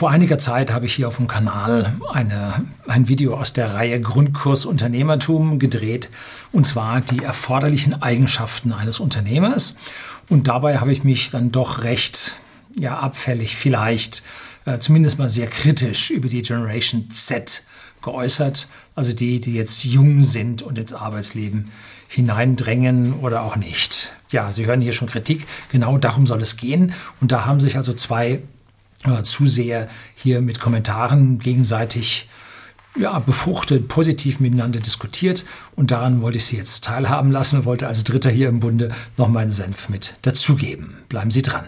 Vor einiger Zeit habe ich hier auf dem Kanal eine, ein Video aus der Reihe Grundkurs Unternehmertum gedreht, und zwar die erforderlichen Eigenschaften eines Unternehmers. Und dabei habe ich mich dann doch recht ja, abfällig vielleicht, äh, zumindest mal sehr kritisch über die Generation Z geäußert, also die, die jetzt jung sind und ins Arbeitsleben hineindrängen oder auch nicht. Ja, Sie hören hier schon Kritik, genau darum soll es gehen. Und da haben sich also zwei äh, Zuseher hier mit Kommentaren gegenseitig ja, befruchtet, positiv miteinander diskutiert. Und daran wollte ich Sie jetzt teilhaben lassen und wollte als Dritter hier im Bunde noch meinen Senf mit dazugeben. Bleiben Sie dran.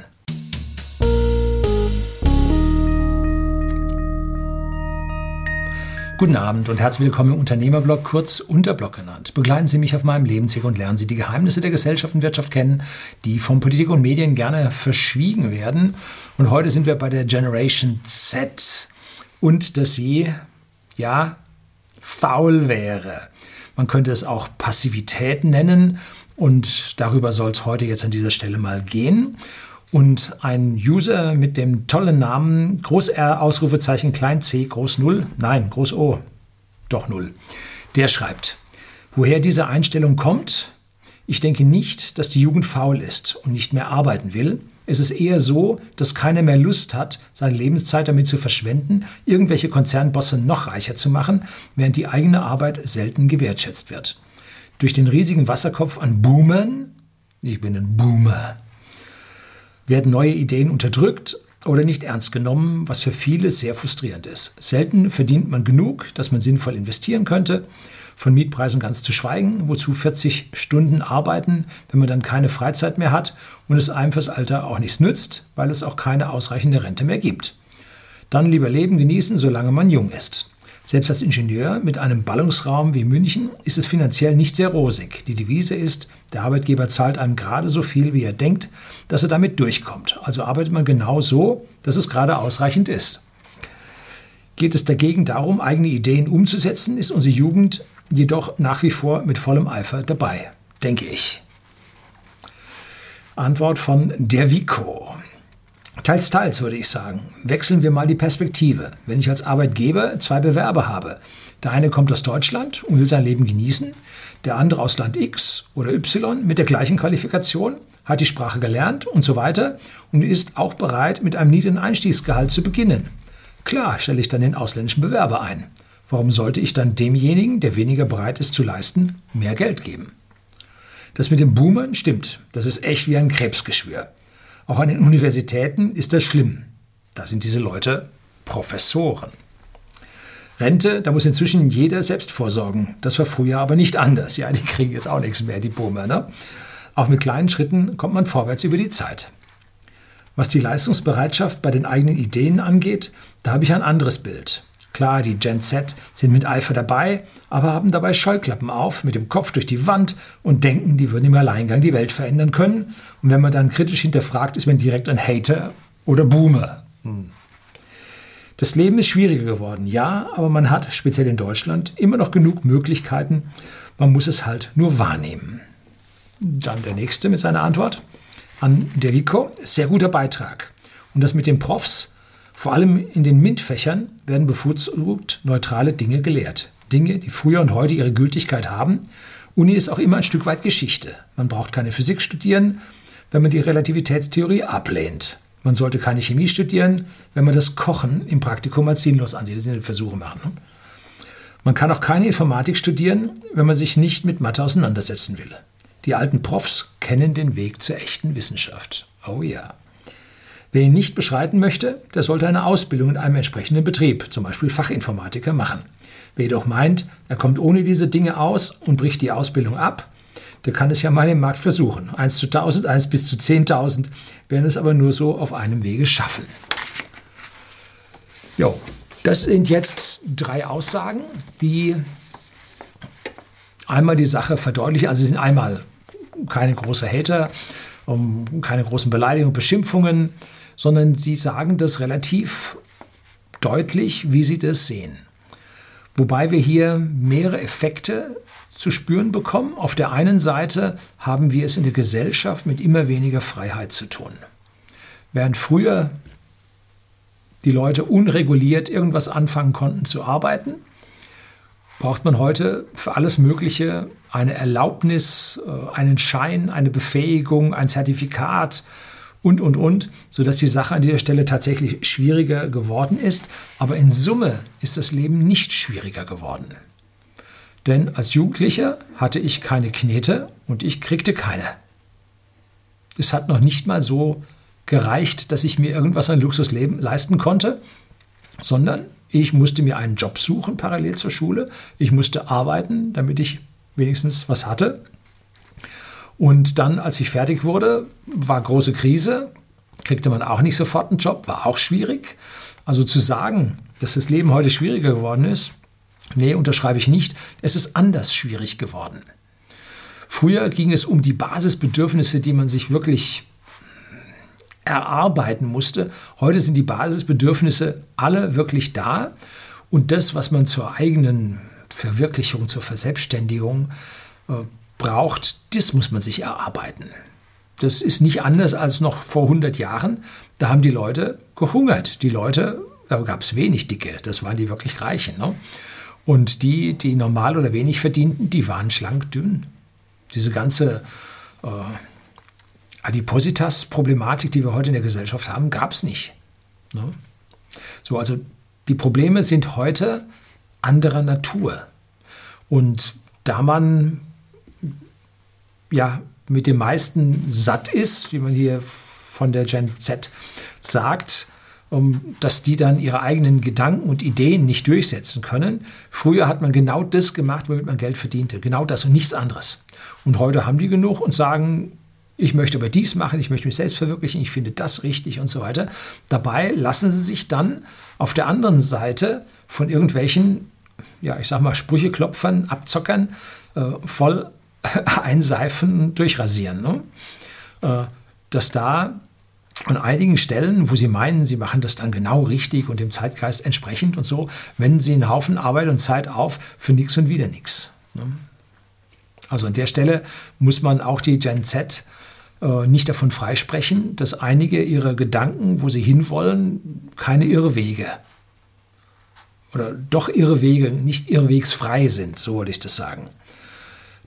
Guten Abend und herzlich willkommen im Unternehmerblog, kurz Unterblog genannt. Begleiten Sie mich auf meinem Lebensweg und lernen Sie die Geheimnisse der Gesellschaft und Wirtschaft kennen, die von Politik und Medien gerne verschwiegen werden. Und heute sind wir bei der Generation Z und dass sie, ja, faul wäre. Man könnte es auch Passivität nennen und darüber soll es heute jetzt an dieser Stelle mal gehen. Und ein User mit dem tollen Namen Groß R, Ausrufezeichen, Klein c, Groß 0, nein, Groß O, doch 0, der schreibt, woher diese Einstellung kommt, ich denke nicht, dass die Jugend faul ist und nicht mehr arbeiten will. Es ist eher so, dass keiner mehr Lust hat, seine Lebenszeit damit zu verschwenden, irgendwelche Konzernbosse noch reicher zu machen, während die eigene Arbeit selten gewertschätzt wird. Durch den riesigen Wasserkopf an Boomern, ich bin ein Boomer, werden neue Ideen unterdrückt oder nicht ernst genommen, was für viele sehr frustrierend ist. Selten verdient man genug, dass man sinnvoll investieren könnte, von Mietpreisen ganz zu schweigen, wozu 40 Stunden arbeiten, wenn man dann keine Freizeit mehr hat und es einem fürs Alter auch nichts nützt, weil es auch keine ausreichende Rente mehr gibt. Dann lieber Leben genießen, solange man jung ist. Selbst als Ingenieur mit einem Ballungsraum wie München ist es finanziell nicht sehr rosig. Die Devise ist, der Arbeitgeber zahlt einem gerade so viel, wie er denkt, dass er damit durchkommt. Also arbeitet man genau so, dass es gerade ausreichend ist. Geht es dagegen darum, eigene Ideen umzusetzen, ist unsere Jugend jedoch nach wie vor mit vollem Eifer dabei, denke ich. Antwort von der Vico. Teils, teils würde ich sagen. Wechseln wir mal die Perspektive. Wenn ich als Arbeitgeber zwei Bewerber habe, der eine kommt aus Deutschland und will sein Leben genießen, der andere aus Land X oder Y mit der gleichen Qualifikation, hat die Sprache gelernt und so weiter und ist auch bereit, mit einem niedrigen Einstiegsgehalt zu beginnen. Klar stelle ich dann den ausländischen Bewerber ein. Warum sollte ich dann demjenigen, der weniger bereit ist zu leisten, mehr Geld geben? Das mit dem Boomern stimmt. Das ist echt wie ein Krebsgeschwür. Auch an den Universitäten ist das schlimm. Da sind diese Leute Professoren. Rente, da muss inzwischen jeder selbst vorsorgen. Das war früher aber nicht anders. Ja, die kriegen jetzt auch nichts mehr, die Boomer. Ne? Auch mit kleinen Schritten kommt man vorwärts über die Zeit. Was die Leistungsbereitschaft bei den eigenen Ideen angeht, da habe ich ein anderes Bild. Klar, die Gen Z sind mit Eifer dabei, aber haben dabei Scheuklappen auf, mit dem Kopf durch die Wand und denken, die würden im Alleingang die Welt verändern können. Und wenn man dann kritisch hinterfragt, ist man direkt ein Hater oder Boomer. Hm. Das Leben ist schwieriger geworden, ja, aber man hat, speziell in Deutschland, immer noch genug Möglichkeiten. Man muss es halt nur wahrnehmen. Dann der nächste mit seiner Antwort an Devico. Sehr guter Beitrag. Und das mit den Profs, vor allem in den MINT-Fächern werden bevorzugt neutrale Dinge gelehrt. Dinge, die früher und heute ihre Gültigkeit haben. Uni ist auch immer ein Stück weit Geschichte. Man braucht keine Physik studieren, wenn man die Relativitätstheorie ablehnt. Man sollte keine Chemie studieren, wenn man das Kochen im Praktikum als sinnlos ansieht. Das sind Versuche machen. Ne? Man kann auch keine Informatik studieren, wenn man sich nicht mit Mathe auseinandersetzen will. Die alten Profs kennen den Weg zur echten Wissenschaft. Oh ja. Wer ihn nicht beschreiten möchte, der sollte eine Ausbildung in einem entsprechenden Betrieb, zum Beispiel Fachinformatiker, machen. Wer jedoch meint, er kommt ohne diese Dinge aus und bricht die Ausbildung ab, der kann es ja mal im Markt versuchen. 1 zu 1000, 1 bis zu 10.000 werden es aber nur so auf einem Wege schaffen. Jo, das sind jetzt drei Aussagen, die einmal die Sache verdeutlichen. Also sie sind einmal keine große Hater, keine großen Beleidigungen, Beschimpfungen, sondern sie sagen das relativ deutlich, wie sie das sehen. Wobei wir hier mehrere Effekte zu spüren bekommen. Auf der einen Seite haben wir es in der Gesellschaft mit immer weniger Freiheit zu tun. Während früher die Leute unreguliert irgendwas anfangen konnten zu arbeiten, braucht man heute für alles Mögliche eine Erlaubnis, äh, einen Schein, eine Befähigung, ein Zertifikat und, und, und, sodass die Sache an dieser Stelle tatsächlich schwieriger geworden ist. Aber in Summe ist das Leben nicht schwieriger geworden. Denn als Jugendlicher hatte ich keine Knete und ich kriegte keine. Es hat noch nicht mal so gereicht, dass ich mir irgendwas an Luxusleben leisten konnte, sondern ich musste mir einen Job suchen parallel zur Schule. Ich musste arbeiten, damit ich wenigstens was hatte. Und dann, als ich fertig wurde, war große Krise, kriegte man auch nicht sofort einen Job, war auch schwierig. Also zu sagen, dass das Leben heute schwieriger geworden ist, nee, unterschreibe ich nicht. Es ist anders schwierig geworden. Früher ging es um die Basisbedürfnisse, die man sich wirklich erarbeiten musste. Heute sind die Basisbedürfnisse alle wirklich da und das, was man zur eigenen Verwirklichung, zur Verselbstständigung äh, braucht, das muss man sich erarbeiten. Das ist nicht anders als noch vor 100 Jahren. Da haben die Leute gehungert. Die Leute, da gab es wenig Dicke, das waren die wirklich Reichen. Ne? Und die, die normal oder wenig verdienten, die waren schlank dünn. Diese ganze äh, Adipositas-Problematik, die wir heute in der Gesellschaft haben, gab es nicht. Ne? So, also die Probleme sind heute anderer Natur. Und da man ja mit dem meisten satt ist, wie man hier von der Gen Z sagt, um, dass die dann ihre eigenen Gedanken und Ideen nicht durchsetzen können. Früher hat man genau das gemacht, womit man Geld verdiente. Genau das und nichts anderes. Und heute haben die genug und sagen, ich möchte aber dies machen, ich möchte mich selbst verwirklichen, ich finde das richtig und so weiter. Dabei lassen sie sich dann auf der anderen Seite von irgendwelchen, ja, ich sag mal, Sprücheklopfern, Abzockern äh, voll einseifen, durchrasieren. Ne? Äh, dass da an einigen Stellen, wo sie meinen, sie machen das dann genau richtig und dem Zeitgeist entsprechend und so, wenden sie einen Haufen Arbeit und Zeit auf für nichts und wieder nichts. Ne? Also an der Stelle muss man auch die Gen Z äh, nicht davon freisprechen, dass einige ihrer Gedanken, wo sie hinwollen, keine Irrwege oder doch Irrwege, nicht irrwegsfrei sind, so würde ich das sagen.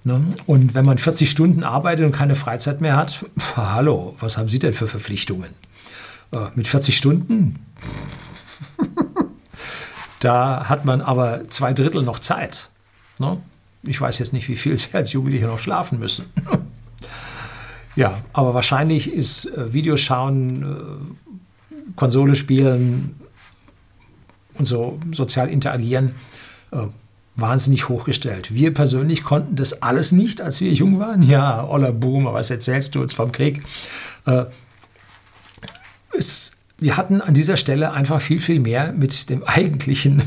Ne? Und wenn man 40 Stunden arbeitet und keine Freizeit mehr hat, hallo, was haben Sie denn für Verpflichtungen? Äh, mit 40 Stunden? da hat man aber zwei Drittel noch Zeit. Ne? Ich weiß jetzt nicht, wie viel Sie als Jugendliche noch schlafen müssen. ja, aber wahrscheinlich ist äh, Videoschauen, äh, Konsole spielen und so sozial interagieren äh, wahnsinnig hochgestellt. Wir persönlich konnten das alles nicht, als wir jung waren. Ja, Oller Boomer, was erzählst du uns vom Krieg? Äh, es, wir hatten an dieser Stelle einfach viel, viel mehr mit dem eigentlichen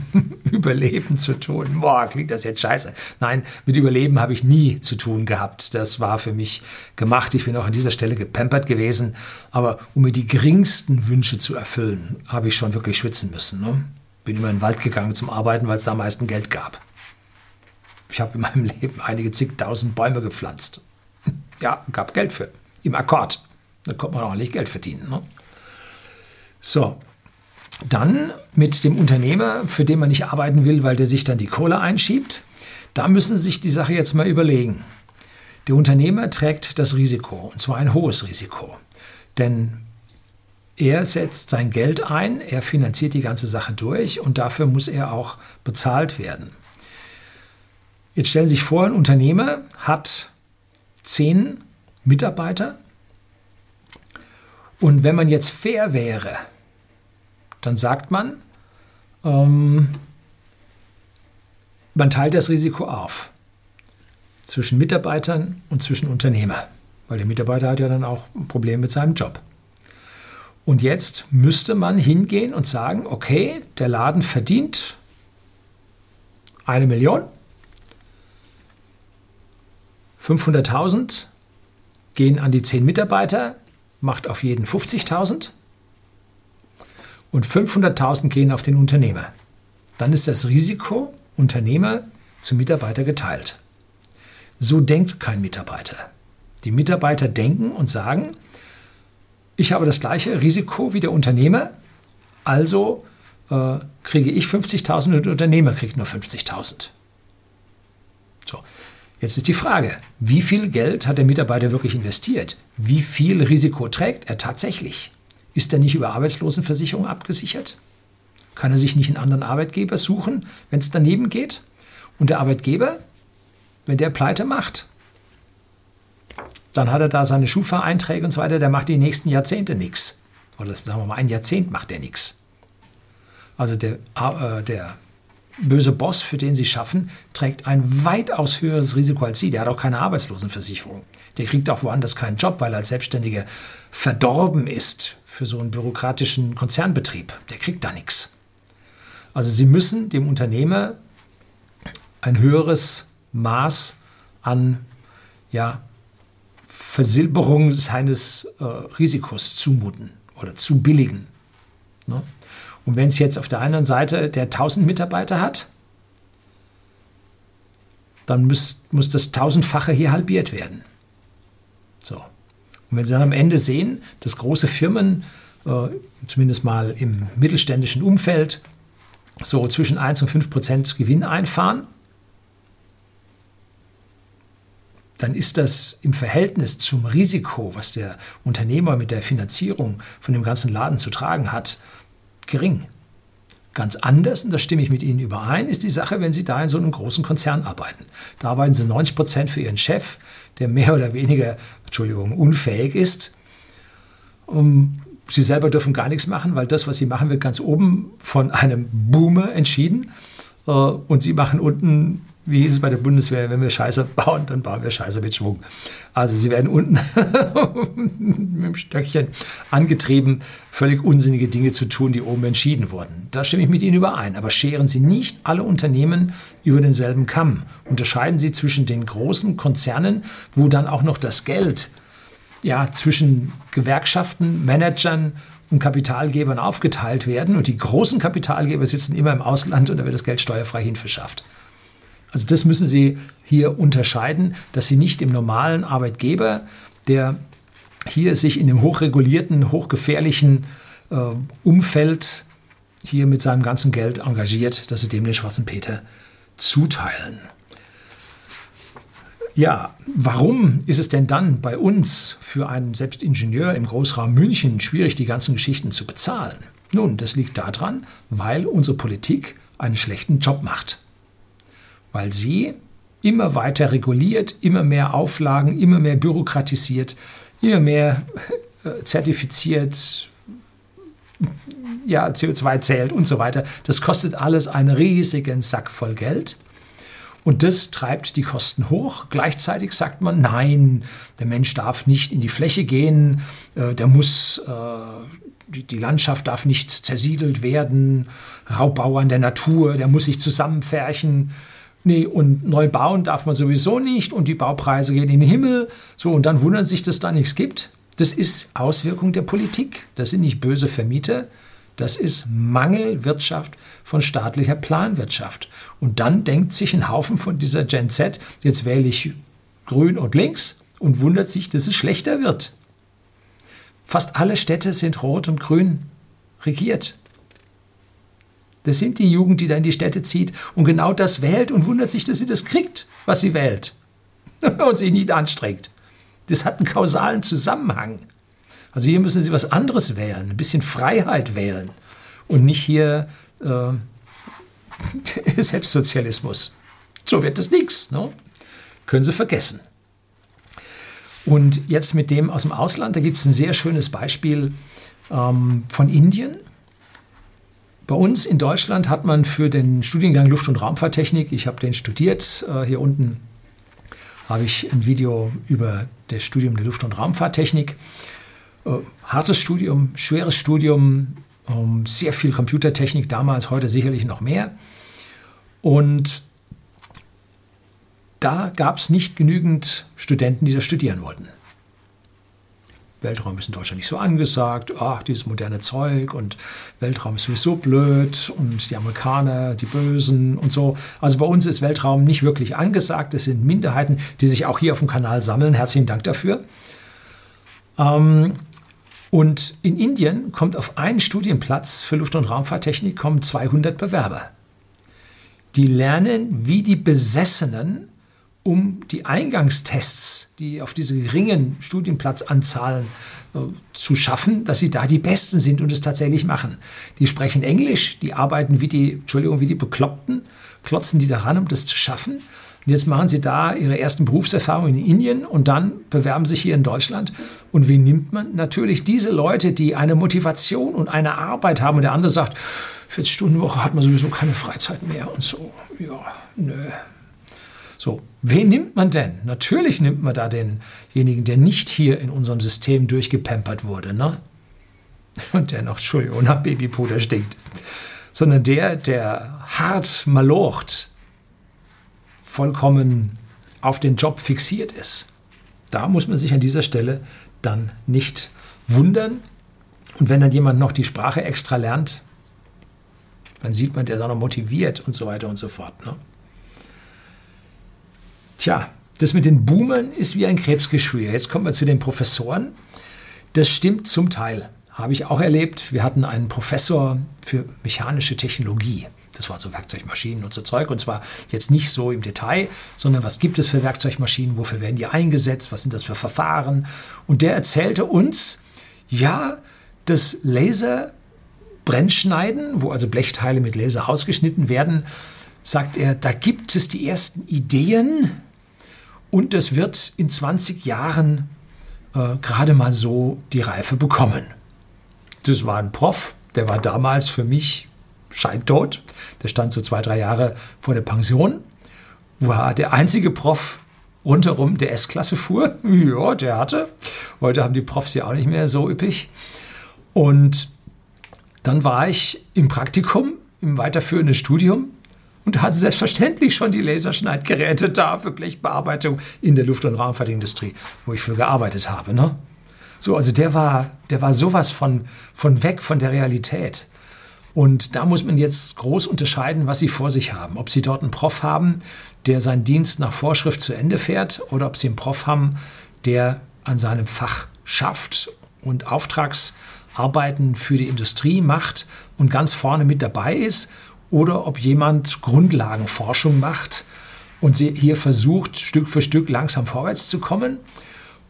Überleben zu tun. Boah, klingt das jetzt scheiße. Nein, mit Überleben habe ich nie zu tun gehabt. Das war für mich gemacht. Ich bin auch an dieser Stelle gepampert gewesen. Aber um mir die geringsten Wünsche zu erfüllen, habe ich schon wirklich schwitzen müssen. Ne? Bin immer in den Wald gegangen zum Arbeiten, weil es da am meisten Geld gab. Ich habe in meinem Leben einige zigtausend Bäume gepflanzt. Ja, gab Geld für. Im Akkord. Da konnte man ordentlich Geld verdienen. Ne? So, dann mit dem Unternehmer, für den man nicht arbeiten will, weil der sich dann die Kohle einschiebt. Da müssen Sie sich die Sache jetzt mal überlegen. Der Unternehmer trägt das Risiko, und zwar ein hohes Risiko. Denn er setzt sein Geld ein, er finanziert die ganze Sache durch und dafür muss er auch bezahlt werden. Jetzt stellen Sie sich vor, ein Unternehmer hat zehn Mitarbeiter. Und wenn man jetzt fair wäre, dann sagt man, ähm, man teilt das Risiko auf zwischen Mitarbeitern und zwischen Unternehmer, weil der Mitarbeiter hat ja dann auch ein Problem mit seinem Job. Und jetzt müsste man hingehen und sagen, okay, der Laden verdient eine Million 500.000 gehen an die 10 Mitarbeiter, macht auf jeden 50.000 und 500.000 gehen auf den Unternehmer. Dann ist das Risiko Unternehmer zu Mitarbeiter geteilt. So denkt kein Mitarbeiter. Die Mitarbeiter denken und sagen, ich habe das gleiche Risiko wie der Unternehmer, Also äh, kriege ich 50.000 und der Unternehmer kriegt nur 50.000. So, jetzt ist die Frage, wie viel Geld hat der Mitarbeiter wirklich investiert? Wie viel Risiko trägt er tatsächlich? Ist er nicht über Arbeitslosenversicherung abgesichert? Kann er sich nicht einen anderen Arbeitgeber suchen, wenn es daneben geht? Und der Arbeitgeber, wenn der Pleite macht, dann hat er da seine Schufa-Einträge und so weiter, der macht die nächsten Jahrzehnte nichts. Oder sagen wir mal, ein Jahrzehnt macht er nichts. Also der, äh, der böse Boss, für den sie schaffen, trägt ein weitaus höheres Risiko als sie. Der hat auch keine Arbeitslosenversicherung. Der kriegt auch woanders keinen Job, weil er als Selbstständiger verdorben ist für so einen bürokratischen Konzernbetrieb. Der kriegt da nichts. Also sie müssen dem Unternehmer ein höheres Maß an ja, Versilberung seines äh, Risikos zumuten oder zu billigen. Ne? Und wenn es jetzt auf der anderen Seite der 1000 Mitarbeiter hat, dann muss, muss das tausendfache hier halbiert werden. So. Und wenn Sie dann am Ende sehen, dass große Firmen, äh, zumindest mal im mittelständischen Umfeld, so zwischen 1 und 5 Prozent Gewinn einfahren, dann ist das im Verhältnis zum Risiko, was der Unternehmer mit der Finanzierung von dem ganzen Laden zu tragen hat, gering. Ganz anders, und da stimme ich mit Ihnen überein, ist die Sache, wenn Sie da in so einem großen Konzern arbeiten. Da arbeiten Sie 90 Prozent für Ihren Chef, der mehr oder weniger, Entschuldigung, unfähig ist. Um, Sie selber dürfen gar nichts machen, weil das, was Sie machen, wird ganz oben von einem Boomer entschieden. Äh, und Sie machen unten wie hieß es bei der Bundeswehr, wenn wir Scheiße bauen, dann bauen wir Scheiße mit Schwung. Also sie werden unten mit dem Stöckchen angetrieben, völlig unsinnige Dinge zu tun, die oben entschieden wurden. Da stimme ich mit Ihnen überein. Aber scheren Sie nicht alle Unternehmen über denselben Kamm. Unterscheiden Sie zwischen den großen Konzernen, wo dann auch noch das Geld ja, zwischen Gewerkschaften, Managern und Kapitalgebern aufgeteilt werden. Und die großen Kapitalgeber sitzen immer im Ausland und da wird das Geld steuerfrei hinverschafft. Also das müssen Sie hier unterscheiden, dass Sie nicht im normalen Arbeitgeber, der hier sich in dem hochregulierten, hochgefährlichen äh, Umfeld hier mit seinem ganzen Geld engagiert, dass Sie dem den schwarzen Peter zuteilen. Ja, warum ist es denn dann bei uns für einen Selbstingenieur im Großraum München schwierig, die ganzen Geschichten zu bezahlen? Nun, das liegt daran, weil unsere Politik einen schlechten Job macht weil sie immer weiter reguliert, immer mehr Auflagen, immer mehr bürokratisiert, immer mehr äh, zertifiziert, ja, CO2 zählt und so weiter. Das kostet alles einen riesigen Sack voll Geld. Und das treibt die Kosten hoch. Gleichzeitig sagt man, nein, der Mensch darf nicht in die Fläche gehen, äh, der muss, äh, die Landschaft darf nicht zersiedelt werden, Raubbau an der Natur, der muss sich zusammenfärchen. Nee, und neu bauen darf man sowieso nicht und die Baupreise gehen in den Himmel. So, und dann wundern sich, dass da nichts gibt. Das ist Auswirkung der Politik. Das sind nicht böse Vermieter. Das ist Mangelwirtschaft von staatlicher Planwirtschaft. Und dann denkt sich ein Haufen von dieser Gen Z, jetzt wähle ich grün und links und wundert sich, dass es schlechter wird. Fast alle Städte sind rot und grün regiert. Das sind die Jugend, die da in die Städte zieht und genau das wählt und wundert sich, dass sie das kriegt, was sie wählt. und sich nicht anstrengt. Das hat einen kausalen Zusammenhang. Also hier müssen Sie was anderes wählen, ein bisschen Freiheit wählen und nicht hier äh, Selbstsozialismus. So wird das nichts. Ne? Können Sie vergessen. Und jetzt mit dem aus dem Ausland, da gibt es ein sehr schönes Beispiel ähm, von Indien. Bei uns in Deutschland hat man für den Studiengang Luft- und Raumfahrttechnik, ich habe den studiert, äh, hier unten habe ich ein Video über das Studium der Luft- und Raumfahrttechnik. Äh, hartes Studium, schweres Studium, ähm, sehr viel Computertechnik damals, heute sicherlich noch mehr. Und da gab es nicht genügend Studenten, die das studieren wollten. Weltraum ist in Deutschland nicht so angesagt, ach, dieses moderne Zeug und Weltraum ist sowieso blöd und die Amerikaner, die Bösen und so. Also bei uns ist Weltraum nicht wirklich angesagt. Es sind Minderheiten, die sich auch hier auf dem Kanal sammeln. Herzlichen Dank dafür. Ähm, Und in Indien kommt auf einen Studienplatz für Luft- und Raumfahrttechnik kommen 200 Bewerber. Die lernen wie die Besessenen, um die Eingangstests, die auf diese geringen Studienplatzanzahlen äh, zu schaffen, dass sie da die Besten sind und es tatsächlich machen. Die sprechen Englisch, die arbeiten wie die, Entschuldigung, wie die Bekloppten, klotzen die daran, um das zu schaffen. Und jetzt machen sie da ihre ersten Berufserfahrungen in Indien und dann bewerben sich hier in Deutschland. Und wie nimmt man? Natürlich diese Leute, die eine Motivation und eine Arbeit haben. Und der andere sagt, 40 Stunden Woche hat man sowieso keine Freizeit mehr und so. Ja, nö. So, wen nimmt man denn? Natürlich nimmt man da denjenigen, der nicht hier in unserem System durchgepampert wurde, ne? Und der noch, Entschuldigung, nach Babypuder stinkt. Sondern der, der hart malocht, vollkommen auf den Job fixiert ist. Da muss man sich an dieser Stelle dann nicht wundern. Und wenn dann jemand noch die Sprache extra lernt, dann sieht man, der ist auch noch motiviert und so weiter und so fort. Ne? Tja, das mit den Boomern ist wie ein Krebsgeschwür. Jetzt kommen wir zu den Professoren. Das stimmt zum Teil. Habe ich auch erlebt. Wir hatten einen Professor für mechanische Technologie. Das waren so Werkzeugmaschinen und so Zeug. Und zwar jetzt nicht so im Detail, sondern was gibt es für Werkzeugmaschinen, wofür werden die eingesetzt, was sind das für Verfahren. Und der erzählte uns, ja, das Laserbrennschneiden, wo also Blechteile mit Laser ausgeschnitten werden, sagt er, da gibt es die ersten Ideen und das wird in 20 Jahren äh, gerade mal so die Reife bekommen. Das war ein Prof, der war damals für mich scheintot. Der stand so zwei, drei Jahre vor der Pension. War der einzige Prof rundherum, der S-Klasse fuhr. Ja, der hatte. Heute haben die Profs ja auch nicht mehr so üppig. Und dann war ich im Praktikum, im weiterführenden Studium und hatte selbstverständlich schon die Laserschneidgeräte da für Blechbearbeitung in der Luft- und Raumfahrtindustrie, wo ich für gearbeitet habe. Ne? So, also der war, der war sowas von, von weg von der Realität. Und da muss man jetzt groß unterscheiden, was Sie vor sich haben. Ob Sie dort einen Prof haben, der seinen Dienst nach Vorschrift zu Ende fährt, oder ob Sie einen Prof haben, der an seinem Fach schafft und Auftragsarbeiten für die Industrie macht und ganz vorne mit dabei ist, oder ob jemand Grundlagenforschung macht und hier versucht, Stück für Stück langsam vorwärts zu kommen.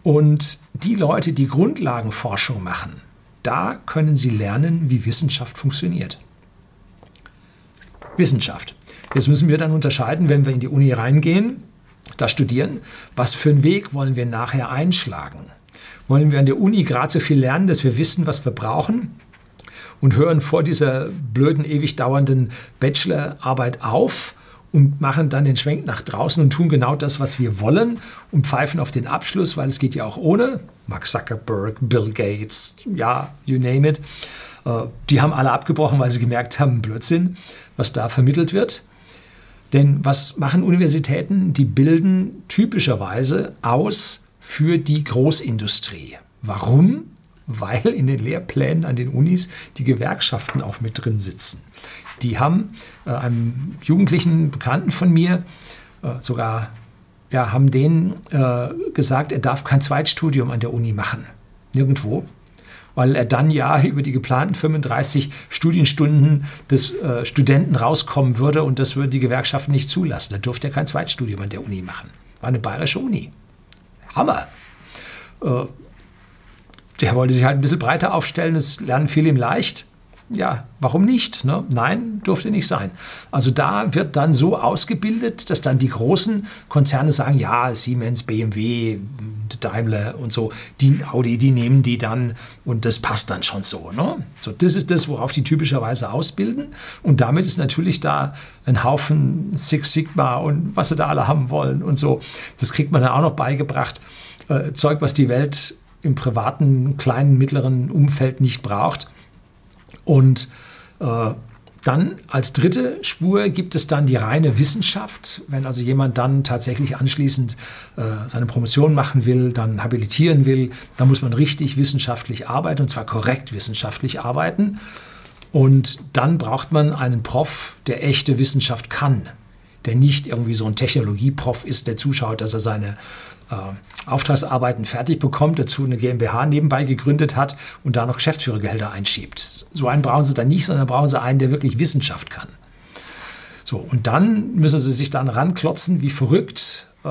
Und die Leute, die Grundlagenforschung machen, da können Sie lernen, wie Wissenschaft funktioniert. Wissenschaft. Jetzt müssen wir dann unterscheiden, wenn wir in die Uni reingehen, da studieren, was für einen Weg wollen wir nachher einschlagen. Wollen wir an der Uni gerade so viel lernen, dass wir wissen, was wir brauchen? Und hören vor dieser blöden, ewig dauernden Bachelorarbeit auf und machen dann den Schwenk nach draußen und tun genau das, was wir wollen und pfeifen auf den Abschluss, weil es geht ja auch ohne. Mark Zuckerberg, Bill Gates, ja, you name it. Äh, die haben alle abgebrochen, weil sie gemerkt haben, Blödsinn, was da vermittelt wird. Denn was machen Universitäten? Die bilden typischerweise aus für die Großindustrie. Warum? Weil in den Lehrplänen an den Unis die Gewerkschaften auch mit drin sitzen. Die haben äh, einem jugendlichen Bekannten von mir äh, sogar ja, haben denen äh, gesagt, er darf kein Zweitstudium an der Uni machen. Nirgendwo. Weil er dann ja über die geplanten 35 Studienstunden des äh, Studenten rauskommen würde und das würden die Gewerkschaften nicht zulassen. Da durfte er kein Zweitstudium an der Uni machen. War eine bayerische Uni. Hammer. Der wollte sich halt ein bisschen breiter aufstellen, das Lernen fiel ihm leicht ja, warum nicht? Ne? Nein, durfte nicht sein. Also da wird dann so ausgebildet, dass dann die großen Konzerne sagen, ja, Siemens, BMW, Daimler und so, die Audi, die nehmen die dann und das passt dann schon so. Ne? So, das ist das, worauf die typischerweise ausbilden. Und damit ist natürlich da ein Haufen Six Sigma und was sie da alle haben wollen und so. Das kriegt man dann auch noch beigebracht. Äh, Zeug, was die Welt im privaten, kleinen, mittleren Umfeld nicht braucht. Und äh, dann als dritte Spur gibt es dann die reine Wissenschaft. Wenn also jemand dann tatsächlich anschließend äh, seine Promotion machen will, dann habilitieren will, dann muss man richtig wissenschaftlich arbeiten und zwar korrekt wissenschaftlich arbeiten. Und dann braucht man einen Prof, der echte Wissenschaft kann, der nicht irgendwie so ein Technologieprof ist, der zuschaut, dass er seine äh, Auftragsarbeiten fertig bekommt, dazu eine GmbH nebenbei gegründet hat und da noch Geschäftsführergehälter einschiebt. So einen brauchen Sie dann nicht, sondern brauchen Sie einen, der wirklich Wissenschaft kann. So, und dann müssen Sie sich dann ranklotzen wie verrückt, äh,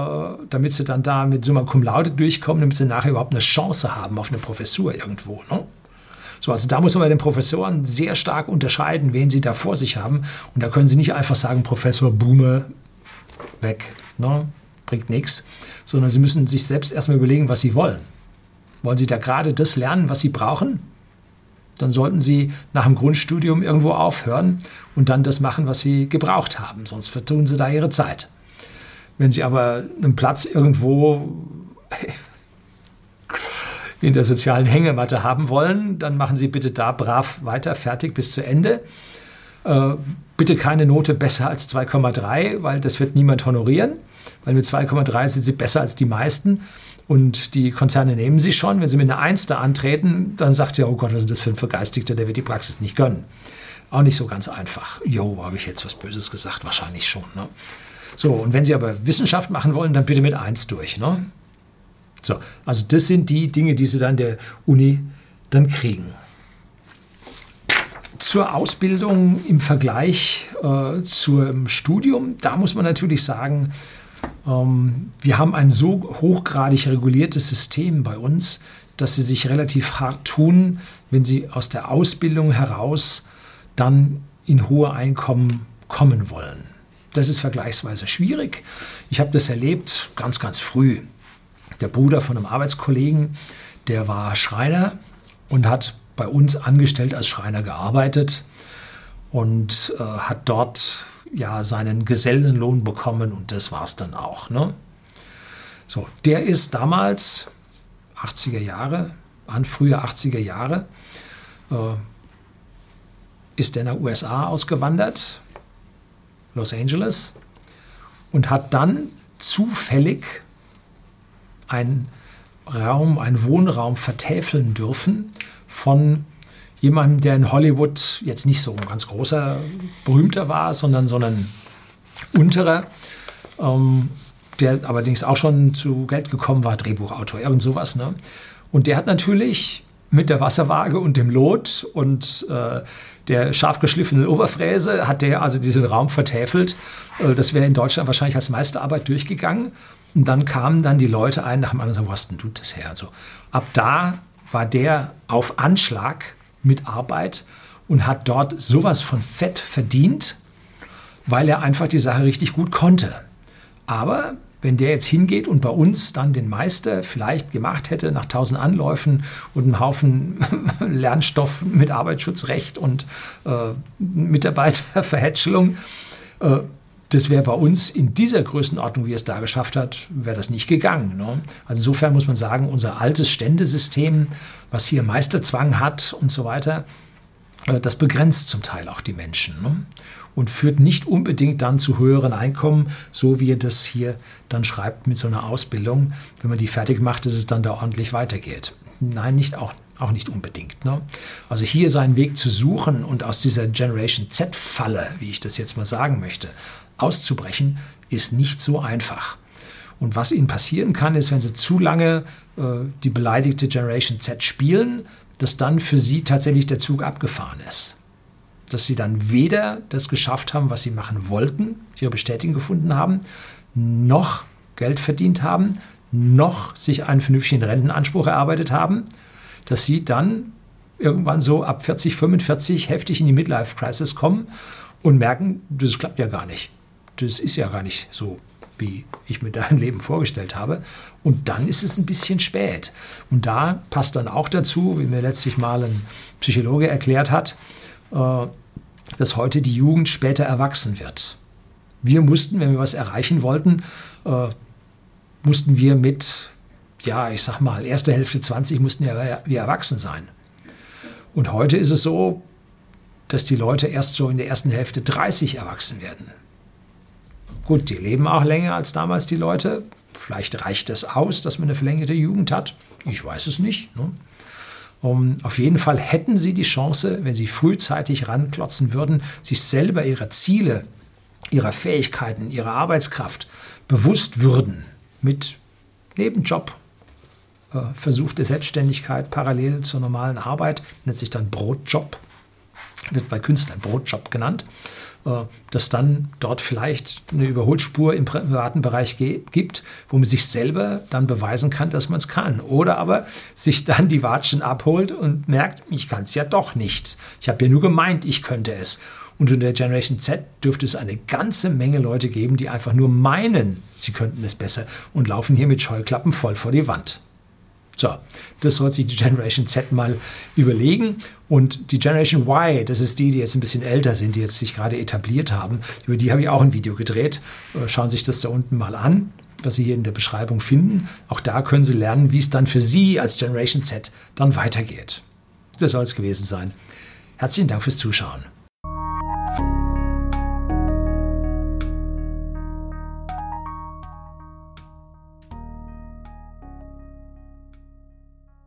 damit Sie dann da mit Summa Cum Laude durchkommen, damit Sie nachher überhaupt eine Chance haben auf eine Professur irgendwo. Ne? So, also da muss man bei den Professoren sehr stark unterscheiden, wen Sie da vor sich haben. Und da können Sie nicht einfach sagen, Professor Boomer, weg, ne? Bringt nichts, sondern Sie müssen sich selbst erstmal überlegen, was Sie wollen. Wollen Sie da gerade das lernen, was Sie brauchen? Dann sollten Sie nach dem Grundstudium irgendwo aufhören und dann das machen, was Sie gebraucht haben, sonst vertun Sie da Ihre Zeit. Wenn Sie aber einen Platz irgendwo in der sozialen Hängematte haben wollen, dann machen Sie bitte da brav weiter, fertig bis zu Ende. Äh, bitte keine Note besser als 2,3, weil das wird niemand honorieren, weil mit 2,3 sind Sie besser als die meisten. Und die Konzerne nehmen Sie schon. Wenn Sie mit einer 1 da antreten, dann sagt Sie, oh Gott, was ist das für ein Vergeistigter, der wird die Praxis nicht gönnen. Auch nicht so ganz einfach. Jo, habe ich jetzt was Böses gesagt? Wahrscheinlich schon. Ne? So, und wenn Sie aber Wissenschaft machen wollen, dann bitte mit 1 durch. Ne? So, also das sind die Dinge, die Sie dann der Uni dann kriegen. Zur Ausbildung im Vergleich äh, zum Studium, da muss man natürlich sagen, wir haben ein so hochgradig reguliertes System bei uns, dass sie sich relativ hart tun, wenn sie aus der Ausbildung heraus dann in hohe Einkommen kommen wollen. Das ist vergleichsweise schwierig. Ich habe das erlebt ganz, ganz früh. Der Bruder von einem Arbeitskollegen, der war Schreiner und hat bei uns angestellt als Schreiner gearbeitet und äh, hat dort ja seinen Gesellenlohn bekommen und das war es dann auch. Ne? So, der ist damals 80er Jahre, an frühe 80er Jahre, äh, ist er nach USA ausgewandert, Los Angeles, und hat dann zufällig einen Raum, einen Wohnraum vertäfeln dürfen von jemandem, der in Hollywood jetzt nicht so ein ganz großer, berühmter war, sondern so ein unterer, ähm, der allerdings auch schon zu Geld gekommen war, Drehbuchautor, irgend sowas. Ne? Und der hat natürlich mit der Wasserwaage und dem Lot und äh, der scharf geschliffenen Oberfräse hat der also diesen Raum vertäfelt. Äh, das wäre in Deutschland wahrscheinlich als Meisterarbeit durchgegangen. Und dann kamen dann die Leute ein nach dem anderen und sagten, wo hast denn du das her? Also ab da war der auf Anschlag mit Arbeit und hat dort sowas von Fett verdient, weil er einfach die Sache richtig gut konnte. Aber wenn der jetzt hingeht und bei uns dann den Meister vielleicht gemacht hätte nach tausend Anläufen und einem Haufen Lernstoff mit Arbeitsschutzrecht und äh, Mitarbeiterverhätschelung, äh, das wäre bei uns in dieser Größenordnung, wie er es da geschafft hat, wäre das nicht gegangen. Ne? Also insofern muss man sagen, unser altes Ständesystem, was hier Meisterzwang hat und so weiter, äh, das begrenzt zum Teil auch die Menschen ne? und führt nicht unbedingt dann zu höheren Einkommen, so wie er das hier dann schreibt mit so einer Ausbildung. Wenn man die fertig macht, dass es dann da ordentlich weitergeht. Nein, nicht auch, auch nicht unbedingt. Ne? Also hier seinen Weg zu suchen und aus dieser Generation Z-Falle, wie ich das jetzt mal sagen möchte, auszubrechen, ist nicht so einfach. Und was ihnen passieren kann, ist, wenn sie zu lange äh, die beleidigte Generation Z spielen, dass dann für sie tatsächlich der Zug abgefahren ist. Dass sie dann weder das geschafft haben, was sie machen wollten, ihre Bestätigung gefunden haben, noch Geld verdient haben, noch sich einen vernünftigen Rentenanspruch erarbeitet haben, dass sie dann irgendwann so ab 40, 45 heftig in die Midlife-Crisis kommen und merken, das klappt ja gar nicht das ist ja gar nicht so, wie ich mir dein Leben vorgestellt habe. Und dann ist es ein bisschen spät. Und da passt dann auch dazu, wie mir letztlich mal ein Psychologe erklärt hat, äh, dass heute die Jugend später erwachsen wird. Wir mussten, wenn wir was erreichen wollten, äh, mussten wir mit, ja, ich sag mal, erste Hälfte 20 mussten ja wir erwachsen sein. Und heute ist es so, dass die Leute erst so in der ersten Hälfte 30 erwachsen werden. Gut, die leben auch länger als damals die Leute. Vielleicht reicht es aus, dass man eine verlängerte Jugend hat. Ich weiß es nicht. Ne? Um, auf jeden Fall hätten sie die Chance, wenn sie frühzeitig ranklotzen würden, sich selber ihrer Ziele, ihrer Fähigkeiten, ihrer Arbeitskraft bewusst würden, mit Nebenjob, äh, versuchte Selbstständigkeit parallel zur normalen Arbeit, nennt sich dann Brotjob, wird bei Künstlern Brotjob genannt, äh, dass dann dort vielleicht eine Überholspur im privaten Bereich gibt, wo man sich selber dann beweisen kann, dass man es kann. Oder aber sich dann die Watschen abholt und merkt, ich kann es ja doch nicht. Ich habe ja nur gemeint, ich könnte es. Und in der Generation Z dürfte es eine ganze Menge Leute geben, die einfach nur meinen, sie könnten es besser und laufen hier mit Scheuklappen voll vor die Wand. So, das soll sich die Generation Z mal überlegen. Und die Generation Y, das ist die, die jetzt ein bisschen älter sind, die jetzt sich gerade etabliert haben, über die habe ich auch ein Video gedreht. Äh, schauen Sie sich das da unten mal an, was Sie hier in der Beschreibung finden. Auch da können Sie lernen, wie es dann für Sie als Generation Z dann weitergeht. Das soll es gewesen sein. Herzlichen Dank fürs Zuschauen.